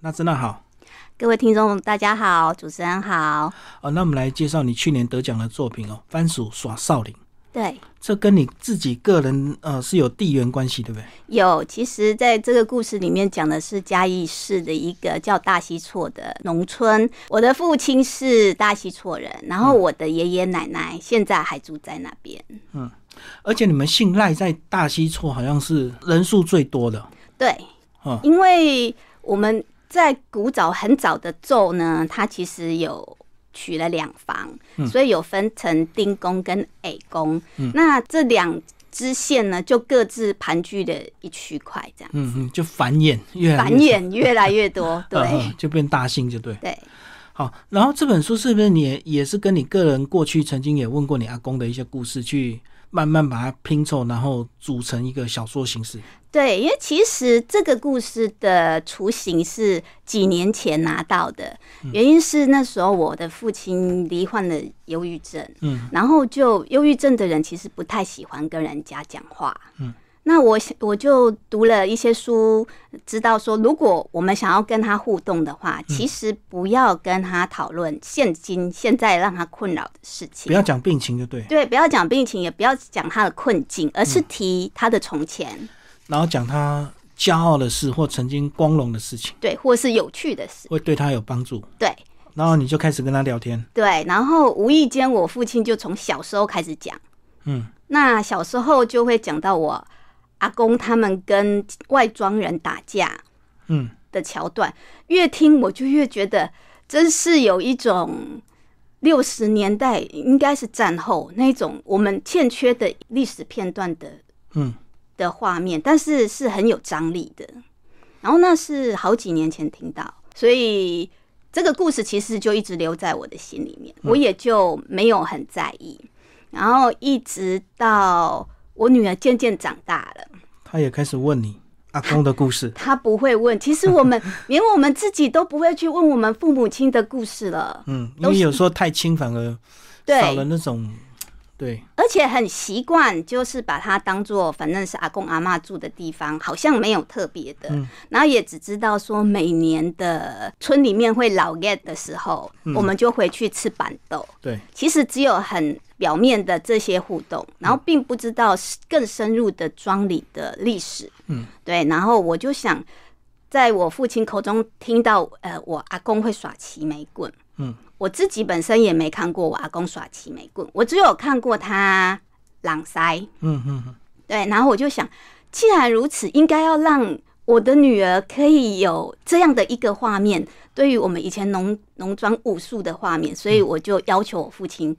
那真的好各位听众，大家好，主持人好。哦。那我们来介绍你去年得奖的作品哦，《番薯耍少林》。对，这跟你自己个人呃是有地缘关系，对不对？有，其实在这个故事里面讲的是嘉义市的一个叫大溪厝的农村。我的父亲是大溪厝人，然后我的爷爷奶奶现在还住在那边。嗯，而且你们姓赖，在大溪厝好像是人数最多的。对，嗯因为我们在古早很早的咒呢，它其实有取了两房，所以有分成丁宫跟矮宫。那这两支线呢，就各自盘踞的一区块，这样嗯嗯，就繁衍越来繁衍越来越多。对就变大姓，就对。对，好，然后这本书是不是你也也是跟你个人过去曾经也问过你阿公的一些故事，去慢慢把它拼凑，然后组成一个小说形式？对，因为其实这个故事的雏形是几年前拿到的，原因是那时候我的父亲罹患了忧郁症，嗯，然后就忧郁症的人其实不太喜欢跟人家讲话，嗯，那我想我就读了一些书，知道说如果我们想要跟他互动的话，其实不要跟他讨论现今现在让他困扰的事情，不要讲病情，就对。对，不要讲病情，也不要讲他的困境，而是提他的从前。然后讲他骄傲的事或曾经光荣的事情，对，或是有趣的事，会对他有帮助。对然后你就开始跟他聊天，对。然后无意间，我父亲就从小时候开始讲，嗯，那小时候就会讲到我阿公他们跟外庄人打架嗯，的桥段，越听我就越觉得，真是有一种六十年代应该是战后那种我们欠缺的历史片段的嗯的画面，但是是很有张力的。然后那是好几年前听到，所以这个故事其实就一直留在我的心里面，我也就没有很在意。然后一直到我女儿渐渐长大了，她也开始问你阿公的故事。她不会问，其实我们 连我们自己都不会去问我们父母亲的故事了，嗯，因为有时候太轻，反而少了那种对，而且很习惯，就是把它当做反正是阿公阿妈住的地方，好像没有特别的。然后也只知道说每年的村里面会老 get 的时候，我们就回去吃板豆。对，其实只有很表面的这些互动，然后并不知道更深入的庄里的历史。嗯，对。然后我就想，在我父亲口中听到，呃，我阿公会耍齐眉棍。嗯，我自己本身也没看过我阿公耍齐眉棍，我只有看过他朗塞。嗯嗯嗯，对，然后我就想，既然如此，应该要让我的女儿可以有这样的一个画面，对于我们以前农农庄武术的画面，所以我就要求我父亲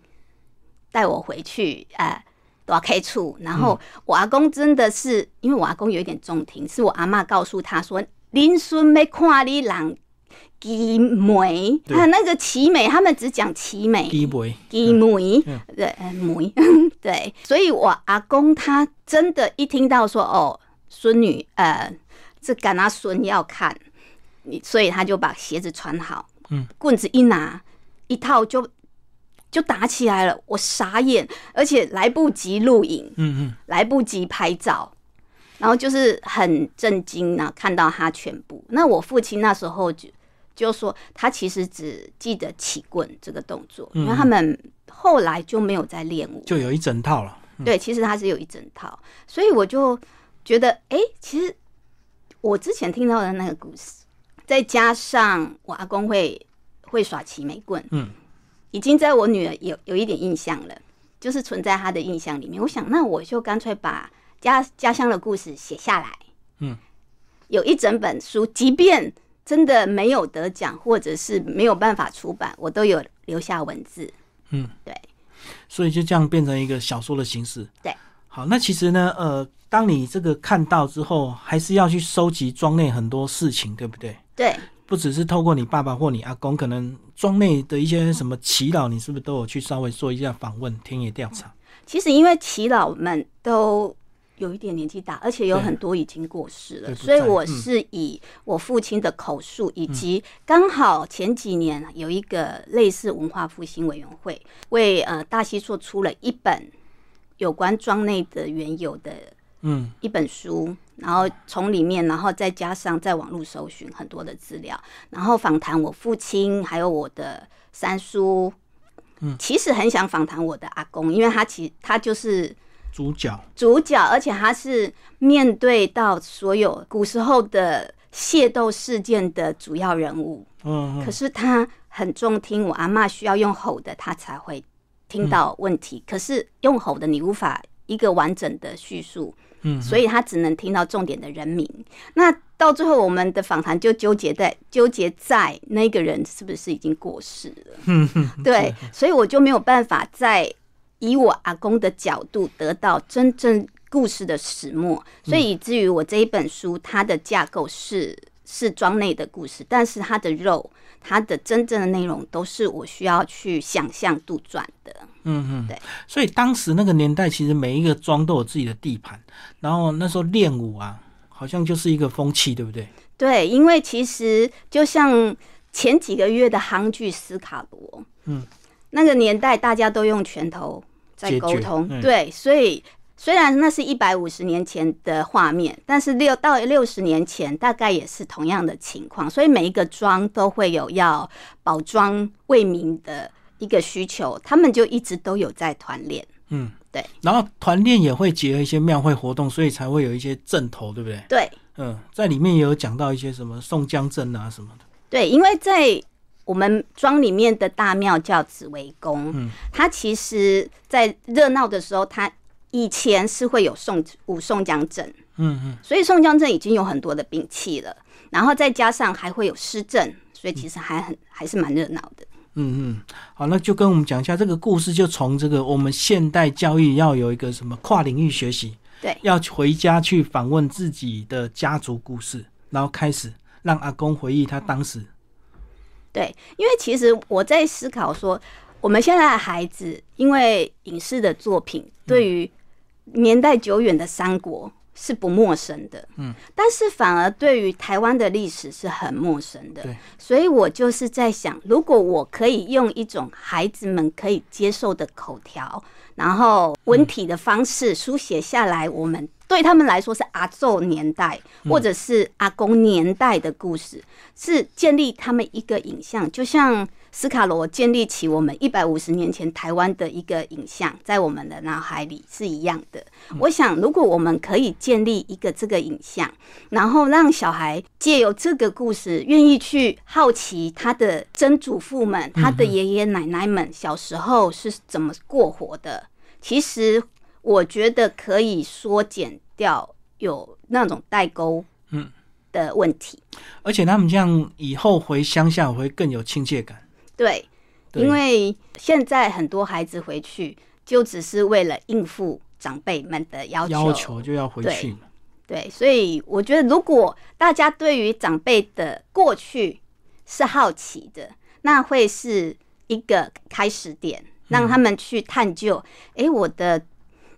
带我回去，呃。大 K 处，然后我阿公真的是，因为我阿公有一点重听，是我阿妈告诉他说：“林孙没看你人奇美，他那个奇美，他们只讲奇美，第一回，鸡梅。嗯，对，呃梅，对，所以我阿公他真的，一听到说哦，孙女，呃，这赶他孙要看，你所以他就把鞋子穿好，嗯，棍子一拿，一套就就打起来了，我傻眼，而且来不及录影，嗯嗯，来不及拍照，然后就是很震惊呐、看到他全部。那我父亲那时候就就说，他其实只记得起棍这个动作，因为他们后来就没有再练舞。就有一整套了。对，其实他是有一整套，所以我就觉得，哎、其实我之前听到的那个故事，再加上我阿公会会耍齐眉棍，嗯，已经在我女儿有有一点印象了，就是存在她的印象里面。我想，那我就干脆把家家乡的故事写下来，嗯，有一整本书，即便真的没有得奖，或者是没有办法出版，我都有留下文字。嗯，对，所以就这样变成一个小说的形式。对，好，那其实呢，呃，当你这个看到之后，还是要去收集庄内很多事情，对不对？对，不只是透过你爸爸或你阿公，可能庄内的一些什么祈祷，你是不是都有去稍微做一下访问、田野调查？其实因为祈老们都有一点年纪大，而且有很多已经过世了，所以我是以我父亲的口述，以及刚好前几年有一个类似文化复兴委员会为呃大溪做出了一本有关庄内的原有的嗯一本书，然后从里面，然后再加上在网络搜寻很多的资料，然后访谈我父亲，还有我的三叔。嗯，其实很想访谈我的阿公，因为他其他就是主角，主角，而且他是面对到所有古时候的械斗事件的主要人物。嗯嗯可是他很重听我阿嬷需要用吼的，他才会听到问题。可是用吼的你无法一个完整的叙述，嗯，所以他只能听到重点的人名。那到最后，我们的访谈就纠结在纠结在那个人是不是已经过世了。对，所以我就没有办法再以我阿公的角度得到真正故事的始末，所以以至于我这一本书，它的架构是是庄内的故事，但是它的肉，它的真正的内容都是我需要去想象杜撰的。嗯嗯，对。所以当时那个年代，其实每一个庄都有自己的地盘，然后那时候练武啊，好像就是一个风气，对不对？对，因为其实就像前几个月的夯剧《斯卡罗》，嗯，那个年代大家都用拳头在沟通，嗯对，所以虽然那是一百五十年前的画面，但是六到六十年前大概也是同样的情况，所以每一个庄都会有要保庄为民的一个需求，他们就一直都有在团练。嗯，对。然后团练也会结合一些庙会活动，所以才会有一些阵头，对不对？对，嗯，在里面也有讲到一些什么宋江阵啊什么的。对，因为在我们庄里面的大庙叫紫薇宫，嗯它其实在热闹的时候，它以前是会有宋武宋江阵，嗯嗯，所以宋江阵已经有很多的兵器了，然后再加上还会有施阵，所以其实还很还是蛮热闹的。嗯嗯，好，那就跟我们讲一下这个故事，就从这个我们现代教育要有一个什么跨领域学习，对。要回家去访问自己的家族故事，然后开始让阿公回忆他当时，对，因为其实我在思考说，我们现在的孩子因为影视的作品对于年代久远的三国是不陌生的，嗯，但是反而对于台湾的历史是很陌生的。对，所以我就是在想，如果我可以用一种孩子们可以接受的口条，然后文体的方式书写下来，我们对他们来说是阿昼年代或者是阿公年代的故事，是建立他们一个影像，就像斯卡罗建立起我们一百五十年前台湾的一个影像，在我们的脑海里是一样的。我想，如果我们可以建立一个这个影像，然后让小孩借由这个故事，愿意去好奇他的曾祖父们、他的爷爷奶奶们小时候是怎么过活的，其实我觉得可以缩减掉有那种代沟嗯的问题。而且他们这样以后回乡下会更有亲切感。对，对。因为现在很多孩子回去就只是为了应付长辈们的要求，要求就要回对去，对，所以我觉得，如果大家对于长辈的过去是好奇的，那会是一个开始点，让他们去探究。诶，我的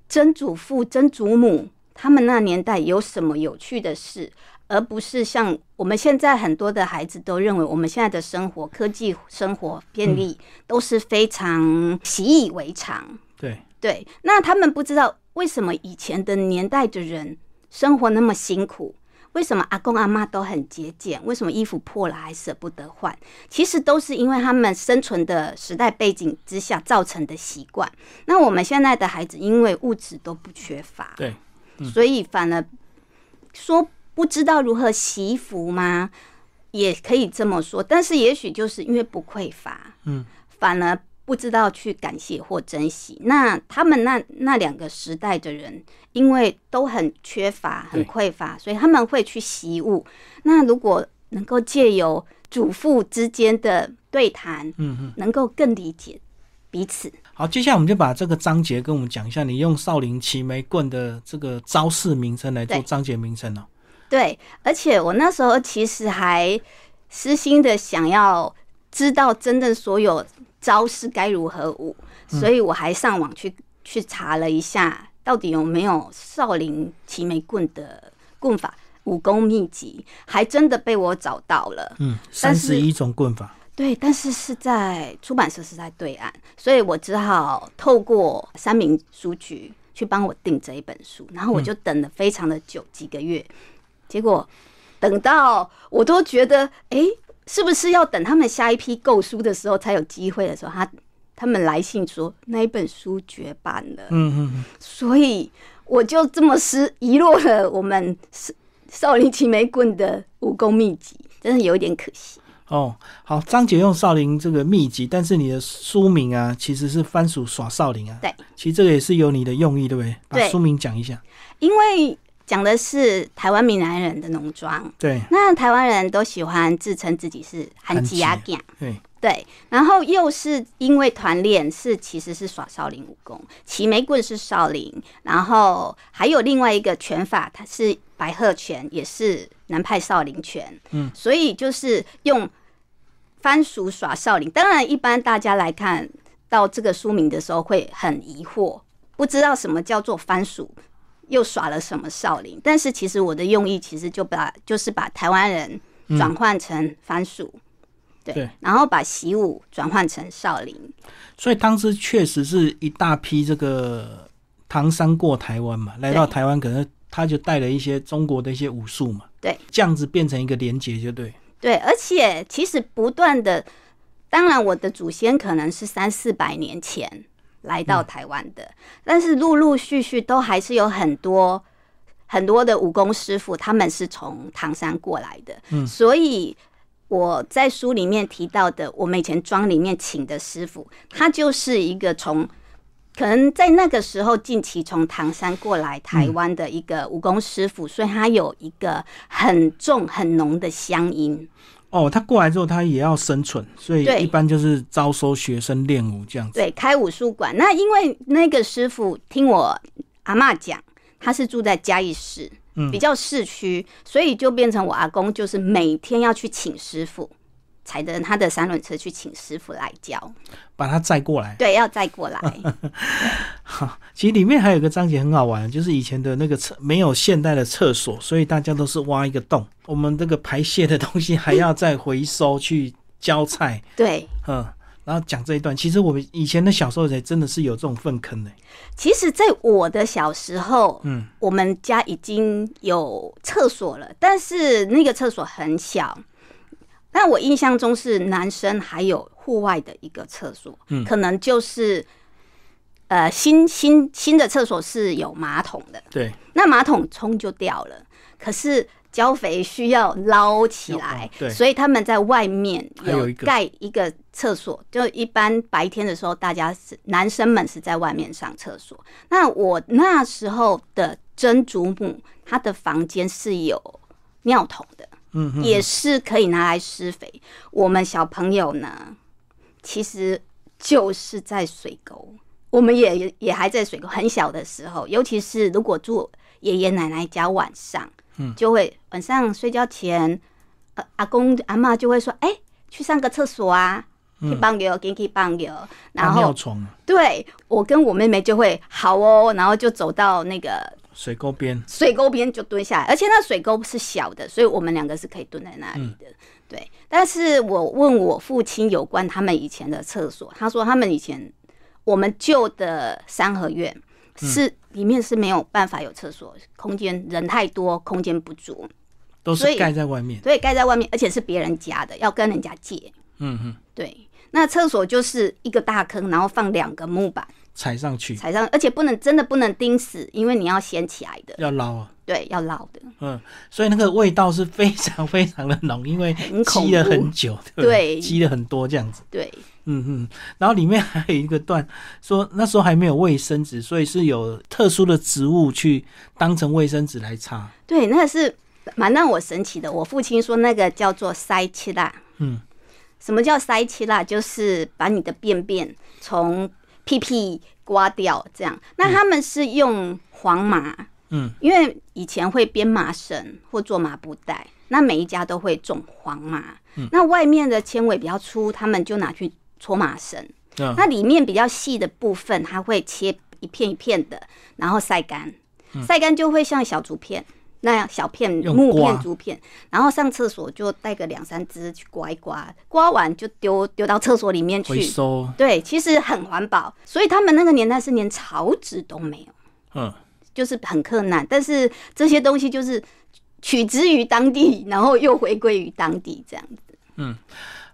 曾祖父、曾祖母他们那年代有什么有趣的事，而不是像我们现在很多的孩子都认为，我们现在的生活、科技生活便利都是非常习以为常。对，对，那他们不知道为什么以前的年代的人生活那么辛苦，为什么阿公阿妈都很节俭，为什么衣服破了还舍不得换？其实都是因为他们生存的时代背景之下造成的习惯。那我们现在的孩子因为物质都不缺乏，对，所以反而说不知道如何惜福吗？也可以这么说，但是也许就是因为不匮乏，嗯，反而不知道去感谢或珍惜。那他们那那两个时代的人，因为都很缺乏、很对匮乏，所以他们会去习物。那如果能够借由祖父之间的对谈，嗯嗯。能够更理解彼此。好，接下来我们就把这个章节跟我们讲一下，你用少林齐眉棍的这个招式名称来做章节名称哦。对，而且我那时候其实还私心的想要知道真正所有招式该如何舞，所以我还上网去去查了一下，到底有没有少林齐眉棍的棍法武功秘籍，还真的被我找到了。嗯，三十一种棍法。对，但是是在出版社是在对岸，所以我只好透过三明书局去帮我订这一本书，然后我就等了非常的久，几个月，结果等到我都觉得，哎，是不是要等他们下一批购书的时候才有机会的时候，他他们来信说那一本书绝版了，嗯嗯，所以我就这么失遗落了我们少少林齐眉棍的武功秘籍，真的有一点可惜。哦，好，张姐用少林这个秘籍，但是你的书名啊，其实是番薯耍少林啊。对，其实这个也是有你的用意，对不对？把对书名讲一下。因为讲的是台湾闽南人的农庄，对。那台湾人都喜欢自称自己是韩吉亚 gang，对，对，然后又是因为团练是其实是耍少林武功，齐眉棍是少林，然后还有另外一个拳法，它是白鹤拳，也是南派少林拳，嗯，所以就是用番薯耍少林。当然，一般大家来看到这个书名的时候会很疑惑，不知道什么叫做番薯。又耍了什么少林？但是其实我的用意其实就把就是把台湾人转换成番薯，对，对。然后把习武转换成少林，所以当时确实是一大批这个唐山过台湾嘛，来到台湾，可能他就带了一些中国的一些武术嘛，对，这样子变成一个连结，就对。对，而且其实不断的，当然我的祖先可能是三四百年前来到台湾的，但是陆陆续续都还是有很多很多的武功师傅，他们是从唐山过来的，嗯所以。我在书里面提到的，我们以前庄里面请的师傅，他就是一个从可能在那个时候近期从唐山过来台湾的一个武功师傅，所以他有一个很重很浓的乡音。哦，他过来之后，他也要生存，所以一般就是招收学生练武这样子。对，开武术馆。那因为那个师傅听我阿妈讲，他是住在嘉义市，嗯比较市区，所以就变成我阿公就是每天要去请师傅，踩着他的三轮车去请师傅来教。把他载过来。对，要载过来。哈，其实里面还有一个章节很好玩，就是以前的那个厕没有现代的厕所，所以大家都是挖一个洞，我们这个排泄的东西还要再回收 去浇菜，对，嗯，然后讲这一段。其实我们以前的小时候才真的是有这种粪坑的，其实，在我的小时候，嗯，我们家已经有厕所了，但是那个厕所很小。但我印象中是男生还有户外的一个厕所，嗯。可能就是呃新新新的厕所是有马桶的，对，那马桶冲就掉了，可是浇肥需要捞起来要，对所以他们在外面有盖一个厕所，就一般白天的时候，大家是男生们是在外面上厕所。那我那时候的曾祖母，她的房间是有尿桶的，嗯嗯，也是可以拿来施肥。我们小朋友呢，其实就是在水沟，我们也也还在水沟很小的时候，尤其是如果住爷爷奶奶家晚上，嗯。就会晚上睡觉前，呃，阿公阿妈就会说，哎、去上个厕所啊。去帮油，给去帮油，然后对我跟我妹妹就会好哦，然后就走到那个水沟边，水沟边就蹲下来，而且那水沟是小的，所以我们两个是可以蹲在那里的。对，但是我问我父亲有关他们以前的厕所，他说他们以前我们旧的三合院是、里面是没有办法有厕所，空间人太多，空间不足，都是盖在外面。所以盖在外面，而且是别人家的，要跟人家借。嗯嗯，对，那厕所就是一个大坑，然后放两个木板踩上去踩上，而且不能真的不能钉死，因为你要掀起来的。要捞啊。对，要捞的。嗯，所以那个味道是非常非常的浓，因为积了很久，对积了很多这样子。对，嗯嗯，然后里面还有一个段说，那时候还没有卫生纸，所以是有特殊的植物去当成卫生纸来擦。对，那是蛮让我神奇的。我父亲说那个叫做塞气蜡。嗯，什么叫塞气蜡？就是把你的便便从屁屁刮掉，这样。那他们是用黄麻，嗯，因为以前会编麻绳或做麻布袋，那每一家都会种黄麻。嗯那外面的纤维比较粗，他们就拿去搓麻绳。嗯那里面比较细的部分，它会切一片一片的，然后晒干，晒干就会像小竹片那样小片木片竹片，然后上厕所就带个两三只去刮一刮，刮完就丢丢到厕所里面去。回收对，其实很环保，所以他们那个年代是连草纸都没有。嗯，就是很困难。但是这些东西就是取之于当地，然后又回归于当地这样子。嗯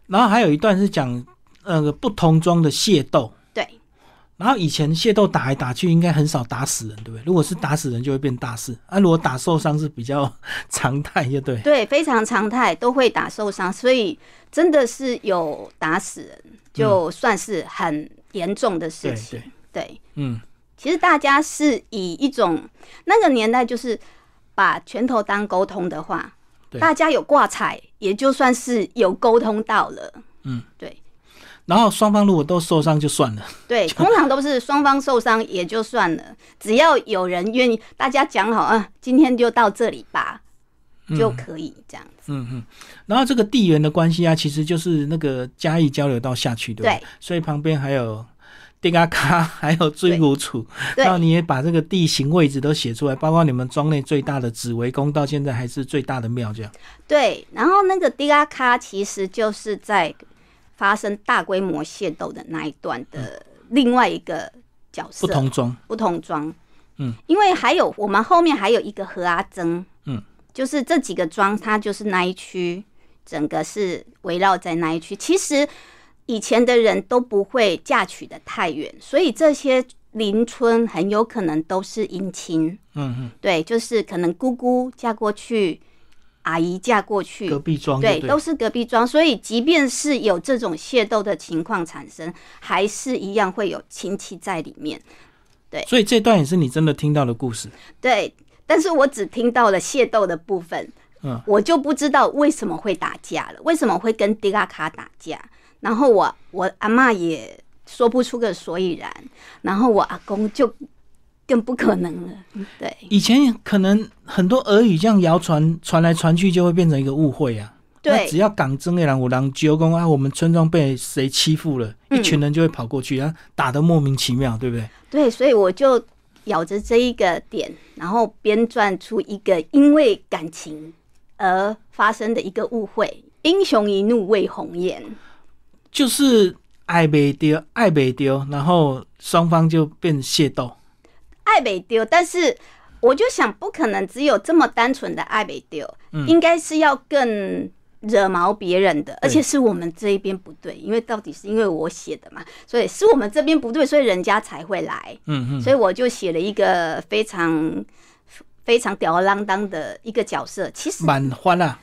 然后还有一段是讲那个不同装的械斗。对，然后以前械斗打来打去，应该很少打死人，对不对？如果是打死人，就会变大事；啊，如果打受伤是比较 常态，就对。对，非常常态，都会打受伤，所以真的是有打死人，就算是很严重的事对情。对，对，嗯，其实大家是以一种那个年代，就是把拳头当沟通的话，大家有挂彩，也就算是有沟通到了。嗯，对然后双方如果都受伤就算了，对，通常都是双方受伤也就算了，只要有人愿意，大家讲好啊，今天就到这里吧，就可以这样子。嗯嗯。然后这个地缘的关系啊，其实就是那个嘉义交流道下去，对不对？对所以旁边还有地嘎卡，还有追古楚，对然后你也把这个地形位置都写出来，包括你们庄内最大的紫微宫，到现在还是最大的庙，这样。对，然后那个迪拉卡其实就是在发生大规模械斗的那一段的另外一个角色，不同庄，不同庄。嗯，因为还有我们后面还有一个何阿珍，嗯，就是这几个庄，它就是那一区，整个是围绕在那一区。其实以前的人都不会嫁娶的太远，所以这些邻村很有可能都是姻亲。嗯嗯，对，就是可能姑姑嫁过去，阿姨嫁过去，隔壁庄对，对，都是隔壁庄，所以即便是有这种械斗的情况产生，还是一样会有亲戚在里面。对所以这段也是你真的听到的故事。对，但是我只听到了械斗的部分，嗯，我就不知道为什么会打架了，为什么会跟迪拉卡打架，然后我我阿妈也说不出个所以然，然后我阿公就更不可能了，对。以前可能很多俄语这样谣传传来传去，就会变成一个误会啊。对只要港真的人，我让揪公啊，我们村庄被谁欺负了，嗯一群人就会跑过去，然后打得莫名其妙，对不对？对，所以我就咬着这一个点，然后编撰出一个因为感情而发生的一个误会。英雄一怒为红颜，就是爱被丢，爱被丢，然后双方就变械斗。爱北丢，但是我就想，不可能只有这么单纯的爱北丢，嗯。应该是要更惹毛别人的，而且是我们这一边不对，因为到底是因为我写的嘛，所以是我们这边不对，所以人家才会来。嗯嗯，所以我就写了一个非常非常吊儿郎当的一个角色。其实，蛮欢啊，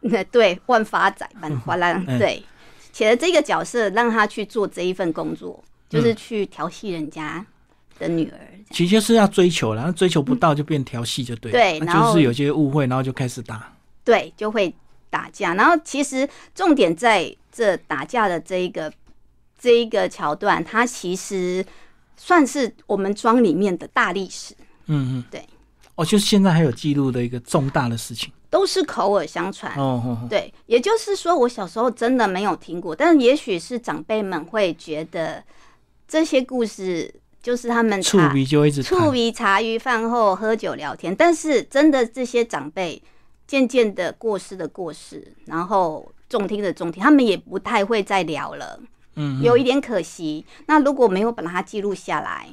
那对万发仔蛮花郎，嗯对。写了这个角色，让他去做这一份工作，嗯就是去调戏人家的女儿。其实就是要追求了，然后追求不到就变调戏就对了。那对然后就是有些误会，然后就开始打。对，就会打架。然后其实重点在这打架的这一个这一个桥段，它其实算是我们庄里面的大历史，嗯嗯，对。哦，就是现在还有记录的一个重大的事情。都是口耳相传。哦哦哦，对，也就是说，我小时候真的没有听过，但也许是长辈们会觉得这些故事就是他们触茶鼻就一直触谈。鼻茶余饭后喝酒聊天，但是真的这些长辈渐渐的过世的过世，然后重听的重听，他们也不太会再聊了，嗯，嗯有一点可惜。那如果没有把它记录下来，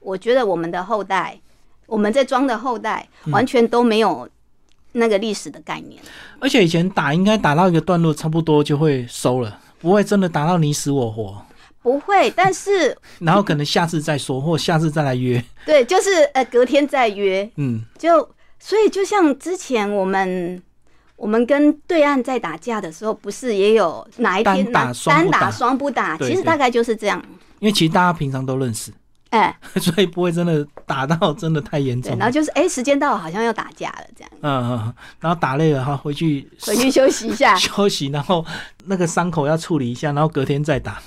我觉得我们的后代，我们在庄的后代，嗯完全都没有那个历史的概念。而且以前打应该打到一个段落，差不多就会收了，不会真的打到你死我活。不会，但是 然后可能下次再说，或下次再来约。对，就是呃，隔天再约，嗯，就所以就像之前我们我们跟对岸在打架的时候，不是也有哪一天单打哪单打双不打双不打？对对其实大概就是这样。因为其实大家平常都认识，哎、所以不会真的打到真的太严，重。然后就是哎、时间到了，好像要打架了，这样嗯嗯，嗯然后打累了哈，回去。回去休息一下休息，然后那个伤口要处理一下，然后隔天再打。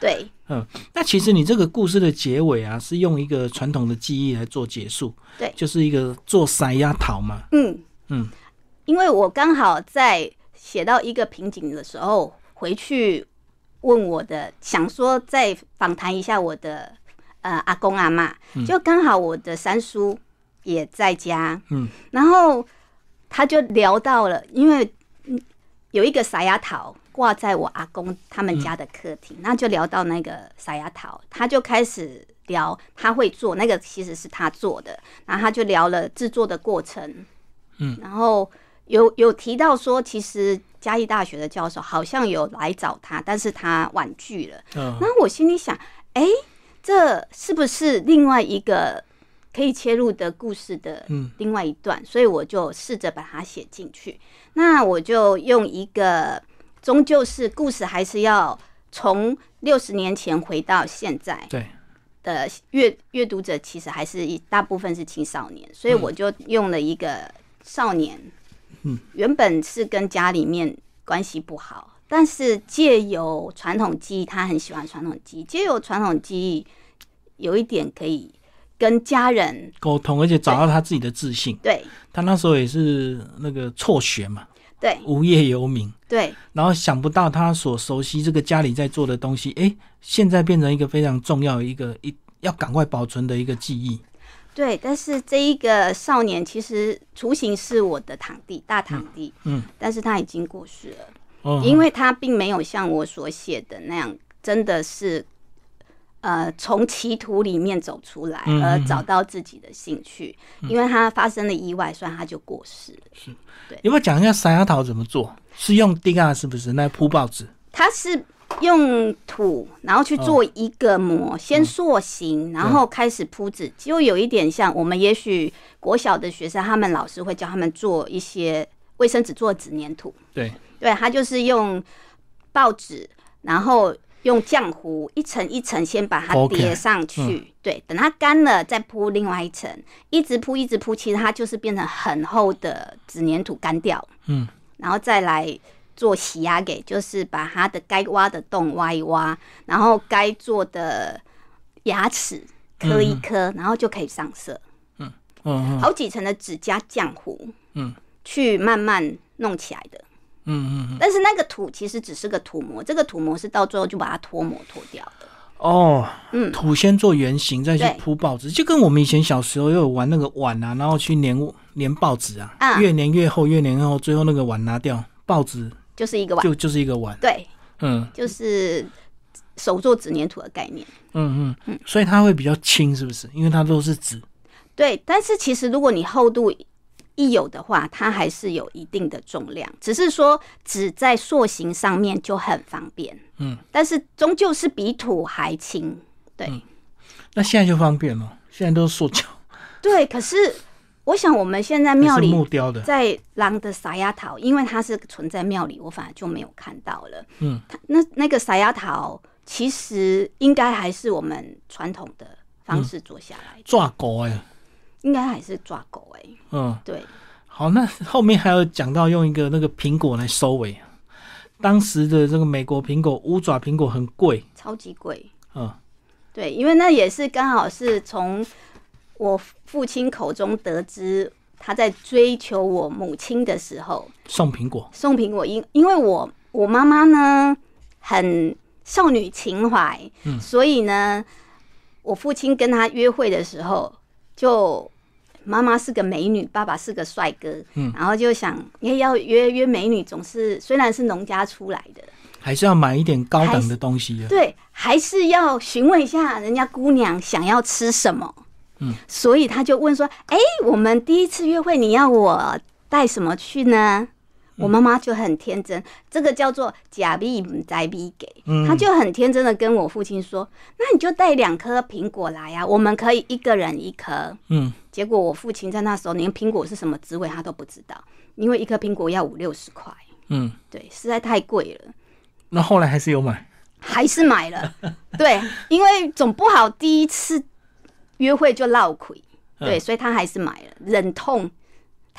对，嗯那其实你这个故事的结尾啊，是用一个传统的技艺来做结束，对。就是一个做塞压桃嘛。嗯。嗯，因为我刚好在写到一个瓶颈的时候，回去问我的，想说再访谈一下我的呃阿公阿妈，就刚好我的三叔也在家，嗯，然后他就聊到了，因为嗯有一个傻丫桃挂在我阿公他们家的客厅，那就聊到那个撒牙桃，他就开始聊他会做那个，其实是他做的，然后他就聊了制作的过程，嗯，然后有有提到说，其实嘉义大学的教授好像有来找他，但是他婉拒了。嗯那我心里想，哎、这是不是另外一个可以切入的故事的嗯另外一段？所以我就试着把它写进去。那我就用一个，终究是故事还是要从六十年前回到现在对，的阅阅读者，其实还是一大部分是青少年，所以我就用了一个少年，嗯，原本是跟家里面关系不好，但是借由传统记忆，他很喜欢传统记忆，借由传统记忆，有一点可以跟家人沟通，而且找到他自己的自信。对。他那时候也是那个辍学嘛，对。无业游民，对。然后想不到他所熟悉这个家里在做的东西，哎，现在变成一个非常重要的一个一要赶快保存的一个记忆。对，但是这一个少年其实雏形是我的堂弟，大堂弟，嗯，但是他已经过世了。哦，因为他并没有像我所写的那样，真的是呃从歧途里面走出来，嗯而找到自己的兴趣。因为他发生了意外，所以他就过世了。要不要讲一下山丫桃怎么做？是用滴啊，是不是？那铺报纸，它是用土，然后去做一个模，先塑形，然后开始铺纸，就有一点像我们也许国小的学生，他们老师会教他们做一些卫生纸做纸粘土。对，对，他就是用报纸，然后用浆糊一层一层先把它叠上去。对，等它干了再铺另外一层，一直铺一直铺，其实它就是变成很厚的纸粘土干掉，嗯，然后再来做洗压给，就是把它的该挖的洞挖一挖，然后该做的牙齿磕一磕，然后就可以上色。嗯嗯好几层的纸加浆糊，嗯，去慢慢弄起来的。嗯嗯嗯，但是那个土其实只是个土膜，这个土膜是到最后就把它脱模脱掉的。哦，嗯土先做圆形，再去铺报纸，就跟我们以前小时候有玩那个碗啊，然后去粘粘报纸啊，啊越粘越厚，越粘越厚，最后那个碗拿掉，报纸就是一个碗，就就是一个碗。对，嗯就是手做纸粘土的概念。嗯嗯嗯，所以它会比较轻，是不是？因为它都是纸。对，但是其实如果你厚度一有的话，它还是有一定的重量，只是说纸在塑形上面就很方便。嗯，但是终究是比土还轻。对、那现在就方便了，现在都是塑胶，对，可是我想我们现在庙里木雕的。在狼的撒丫桃，因为它是存在庙里，我反而就没有看到了。嗯，它那那个撒丫桃其实应该还是我们传统的方式做下来的，抓狗哎、应该还是抓狗哎、嗯，对，好，那后面还有讲到用一个那个苹果来收尾。当时的这个美国苹果五爪苹果很贵，超级贵。嗯，对，因为那也是刚好是从我父亲口中得知，他在追求我母亲的时候送苹果，送苹果，因因为我我妈妈呢很少女情怀，所以呢，我父亲跟她约会的时候，就妈妈是个美女，爸爸是个帅哥，嗯然后就想，因为要约约美女，总是虽然是农家出来的，还是要买一点高档的东西啊。对，还是要询问一下人家姑娘想要吃什么。嗯，所以他就问说：“哎、我们第一次约会，你要我带什么去呢？”我妈妈就很天真，这个叫做假币在币给，她就很天真的跟我父亲说：“那你就带两颗苹果来呀、我们可以一个人一颗。嗯，”结果我父亲在那时候连苹果是什么滋味他都不知道，因为一颗苹果要五六十块，嗯，对，实在太贵了。那后来还是有买。还是买了，对，因为总不好第一次约会就落亏，对，嗯所以他还是买了，忍痛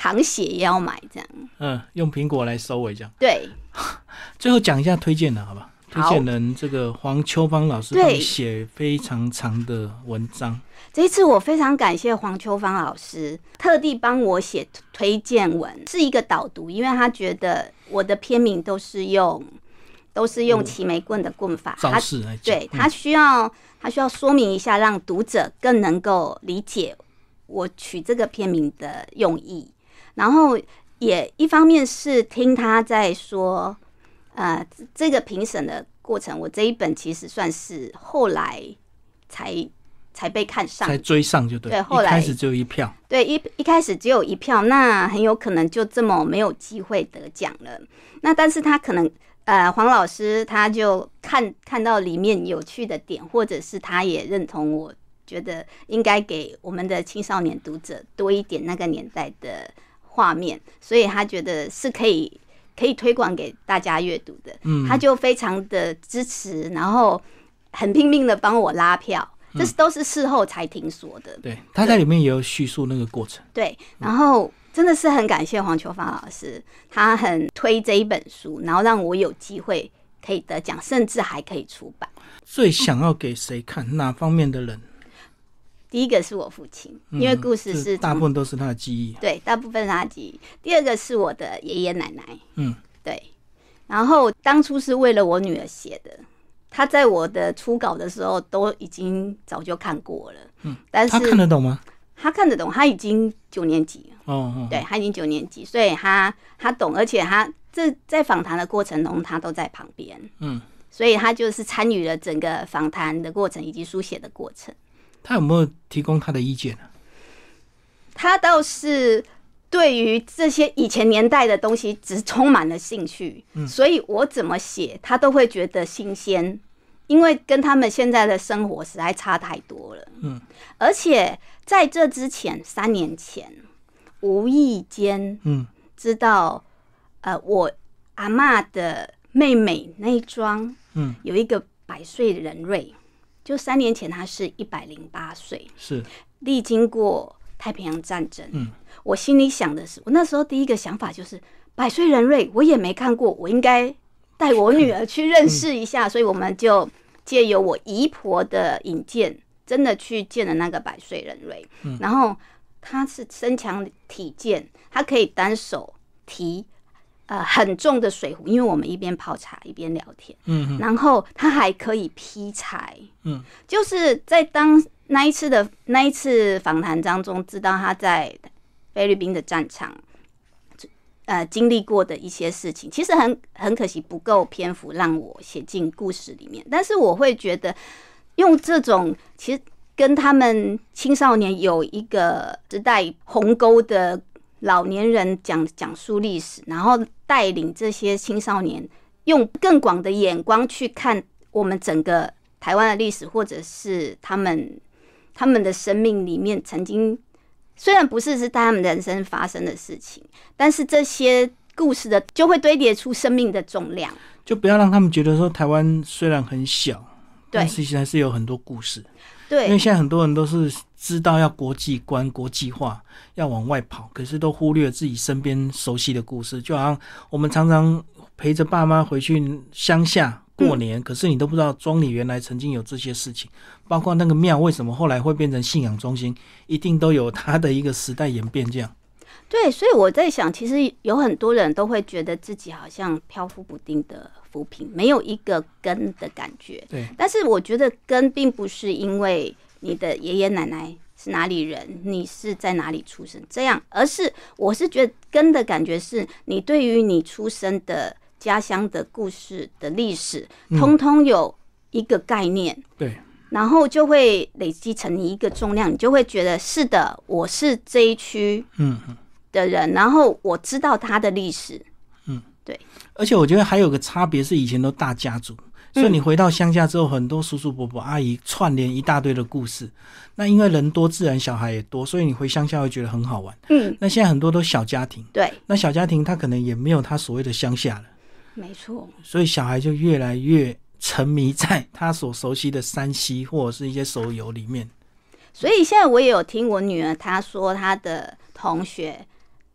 淌血也要买，这样，嗯，用苹果来收尾这样。对，最后讲一下推荐的好吧？推好荐人这个黄秋芳老师对写非常长的文章，这一次我非常感谢黄秋芳老师，特地帮我写推荐文，是一个导读，因为他觉得我的片名都是用都是用齐眉棍的棍法，造他势来讲。对他需要他需要说明一下，让读者更能够理解我取这个片名的用意。然后也一方面是听他在说，呃，这这个评审的过程，我这一本其实算是后来才才被看上才。追上就对。对后来开始只有一票，对，一一开始只有一票，那很有可能就这么没有机会得奖了。那但是他可能呃，黄老师他就看看到里面有趣的点，或者是他也认同我觉得应该给我们的青少年读者多一点那个年代的画面，所以他觉得是可以可以推广给大家阅读的。嗯，他就非常的支持，然后很拼命的帮我拉票，这是都是事后才听说的。对，他在里面也有叙述那个过程。对，然后真的是很感谢黄秋芳老师，他很推这一本书，然后让我有机会可以得奖，甚至还可以出版。最想要给谁看？哪方面的人？第一个是我父亲，因为故事嗯是从大部分都是他的记忆。对大部分是他的记忆。第二个是我的爷爷奶奶，嗯，对。然后当初是为了我女儿写的，她在我的初稿的时候都已经早就看过了，嗯，但是他看得懂吗？他看得懂，他已经九年级了。哦哦，对他已经九年级，所以他他懂，而且他这在访谈的过程中，他都在旁边，嗯，所以他就是参与了整个访谈的过程以及书写的过程。他有没有提供他的意见呢？他倒是对于这些以前年代的东西只充满了兴趣，所以我怎么写他都会觉得新鲜，因为跟他们现在的生活实在差太多了。嗯，而且在这之前，三年前无意间嗯。知道，呃，我阿妈的妹妹那一庄嗯，有一个百岁人瑞，就三年前他是一百零八岁，是历经过太平洋战争。嗯，我心里想的是，我那时候第一个想法就是百岁人瑞我也没看过，我应该带我女儿去认识一下，所以我们就借由我姨婆的引荐，真的去见了那个百岁人瑞。然后他是身强体健，他可以单手提呃很重的水壶，因为我们一边泡茶一边聊天。嗯嗯然后他还可以劈柴，嗯，就是在当那一次的那一次访谈当中，知道他在菲律宾的战场，呃，经历过的一些事情，其实很很可惜不够篇幅让我写进故事里面，但是我会觉得用这种其实跟他们青少年有一个时代鸿沟的老年人讲讲述历史，然后带领这些青少年用更广的眼光去看我们整个台湾的历史，或者是他们他们的生命里面曾经虽然不是是在他们人生发生的事情，但是这些故事的就会堆叠出生命的重量。就不要让他们觉得说台湾虽然很小，对但是其实还是有很多故事。对因为现在很多人都是知道要国际观、国际化，要往外跑，可是都忽略自己身边熟悉的故事。就好像我们常常陪着爸妈回去乡下过年，可是你都不知道庄里原来曾经有这些事情，包括那个庙为什么后来会变成信仰中心，一定都有它的一个时代演变。这样，对，所以我在想，其实有很多人都会觉得自己好像漂浮不定的浮萍，没有一个根的感觉。对，但是我觉得根并不是因为你的爷爷奶奶是哪里人，你是在哪里出生这样，而是我是觉得根的感觉是你对于你出生的家乡的故事的历史，通通有一个概念。对，然后就会累积成你一个重量，你就会觉得是的，我是这一区嗯嗯。的人，然后我知道他的历史，嗯，对。而且我觉得还有个差别是，以前都大家族，所以嗯。你回到乡下之后，很多叔叔伯伯、阿姨串联一大堆的故事。那因为人多，自然小孩也多，所以你回乡下会觉得很好玩。嗯，那现在很多都小家庭，对，那小家庭他可能也没有他所谓的乡下了，没错，所以小孩就越来越沉迷在他所熟悉的山西或者是一些手游里面。所以现在我也有听我女儿她说，她的同学，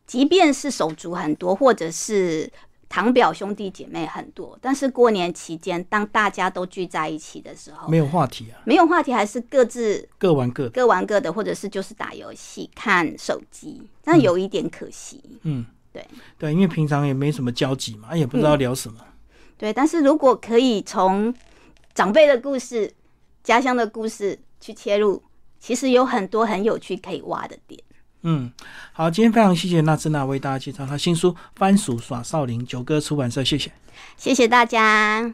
即便是手足很多，或者是堂表兄弟姐妹很多，但是过年期间，当大家都聚在一起的时候，没有话题啊，没有话题，还是各自各玩各的。各玩各的，或者是就是打游戏、看手机，那有一点可惜。嗯，对对，因为平常也没什么交集嘛，也不知道聊什么。对，但是如果可以从长辈的故事、家乡的故事去切入，其实有很多很有趣可以挖的点。嗯，好，今天非常谢谢娜兹娜为大家介绍她新书《番薯耍少林》，九歌出版社，谢谢。谢谢大家。